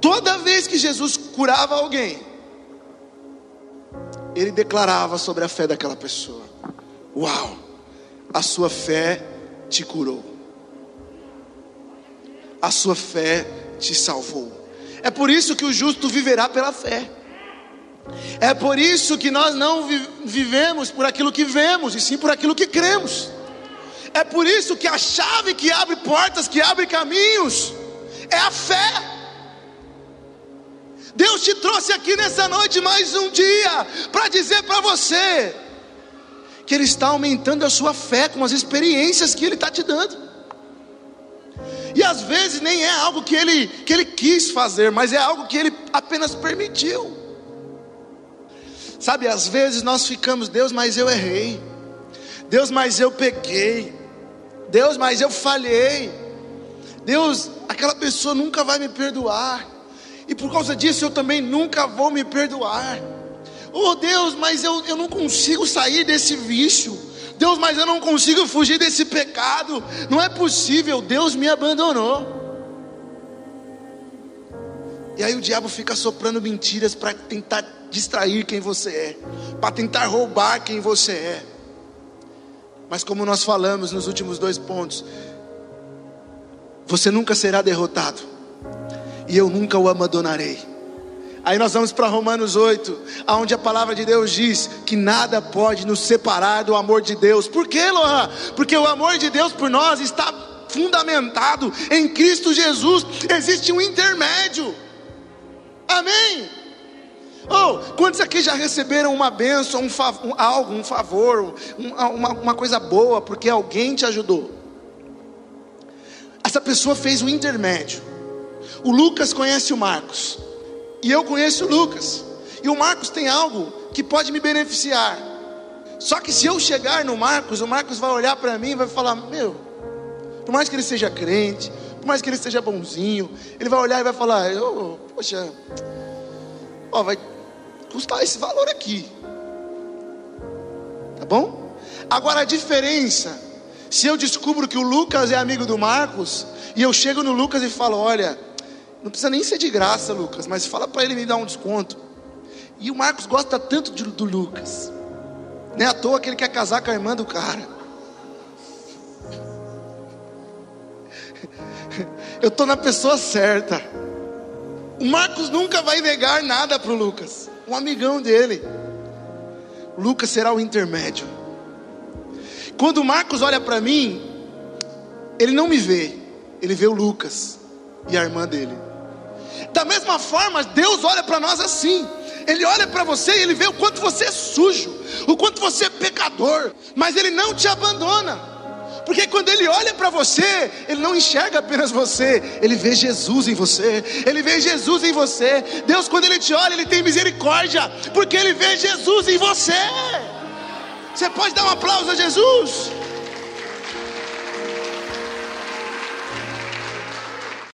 Toda vez que Jesus curava alguém, ele declarava sobre a fé daquela pessoa: Uau, a sua fé te curou, a sua fé te salvou. É por isso que o justo viverá pela fé. É por isso que nós não vivemos por aquilo que vemos, e sim por aquilo que cremos. É por isso que a chave que abre portas, que abre caminhos, é a fé. Deus te trouxe aqui nessa noite mais um dia para dizer para você que Ele está aumentando a sua fé com as experiências que Ele está te dando. E às vezes nem é algo que ele, que ele quis fazer, mas é algo que Ele apenas permitiu. Sabe, às vezes nós ficamos, Deus, mas eu errei. Deus, mas eu peguei. Deus, mas eu falhei. Deus, aquela pessoa nunca vai me perdoar. E por causa disso eu também nunca vou me perdoar. Oh Deus, mas eu, eu não consigo sair desse vício. Deus, mas eu não consigo fugir desse pecado. Não é possível, Deus me abandonou. E aí o diabo fica soprando mentiras para tentar distrair quem você é, para tentar roubar quem você é. Mas como nós falamos nos últimos dois pontos, você nunca será derrotado, e eu nunca o abandonarei. Aí nós vamos para Romanos 8, onde a palavra de Deus diz que nada pode nos separar do amor de Deus. Por quê, Lohan? Porque o amor de Deus por nós está fundamentado em Cristo Jesus, existe um intermédio. Amém? Oh, quantos aqui já receberam uma benção, um favor, algo, um favor, uma, uma coisa boa, porque alguém te ajudou? Essa pessoa fez um intermédio. O Lucas conhece o Marcos, e eu conheço o Lucas, e o Marcos tem algo que pode me beneficiar. Só que se eu chegar no Marcos, o Marcos vai olhar para mim e vai falar: Meu, por mais que ele seja crente, por mais que ele seja bonzinho, ele vai olhar e vai falar: oh, Poxa, ó, vai custar esse valor aqui. Tá bom? Agora a diferença, se eu descubro que o Lucas é amigo do Marcos, e eu chego no Lucas e falo: Olha, não precisa nem ser de graça, Lucas, mas fala para ele me dar um desconto. E o Marcos gosta tanto de, do Lucas, não é à toa que ele quer casar com a irmã do cara. Eu estou na pessoa certa. O Marcos nunca vai negar nada para o Lucas, um amigão dele. O Lucas será o intermédio. Quando o Marcos olha para mim, ele não me vê, ele vê o Lucas e a irmã dele. Da mesma forma, Deus olha para nós assim. Ele olha para você e ele vê o quanto você é sujo, o quanto você é pecador, mas ele não te abandona. Porque quando ele olha para você, ele não enxerga apenas você, ele vê Jesus em você. Ele vê Jesus em você. Deus, quando ele te olha, ele tem misericórdia, porque ele vê Jesus em você. Você pode dar um aplauso a Jesus?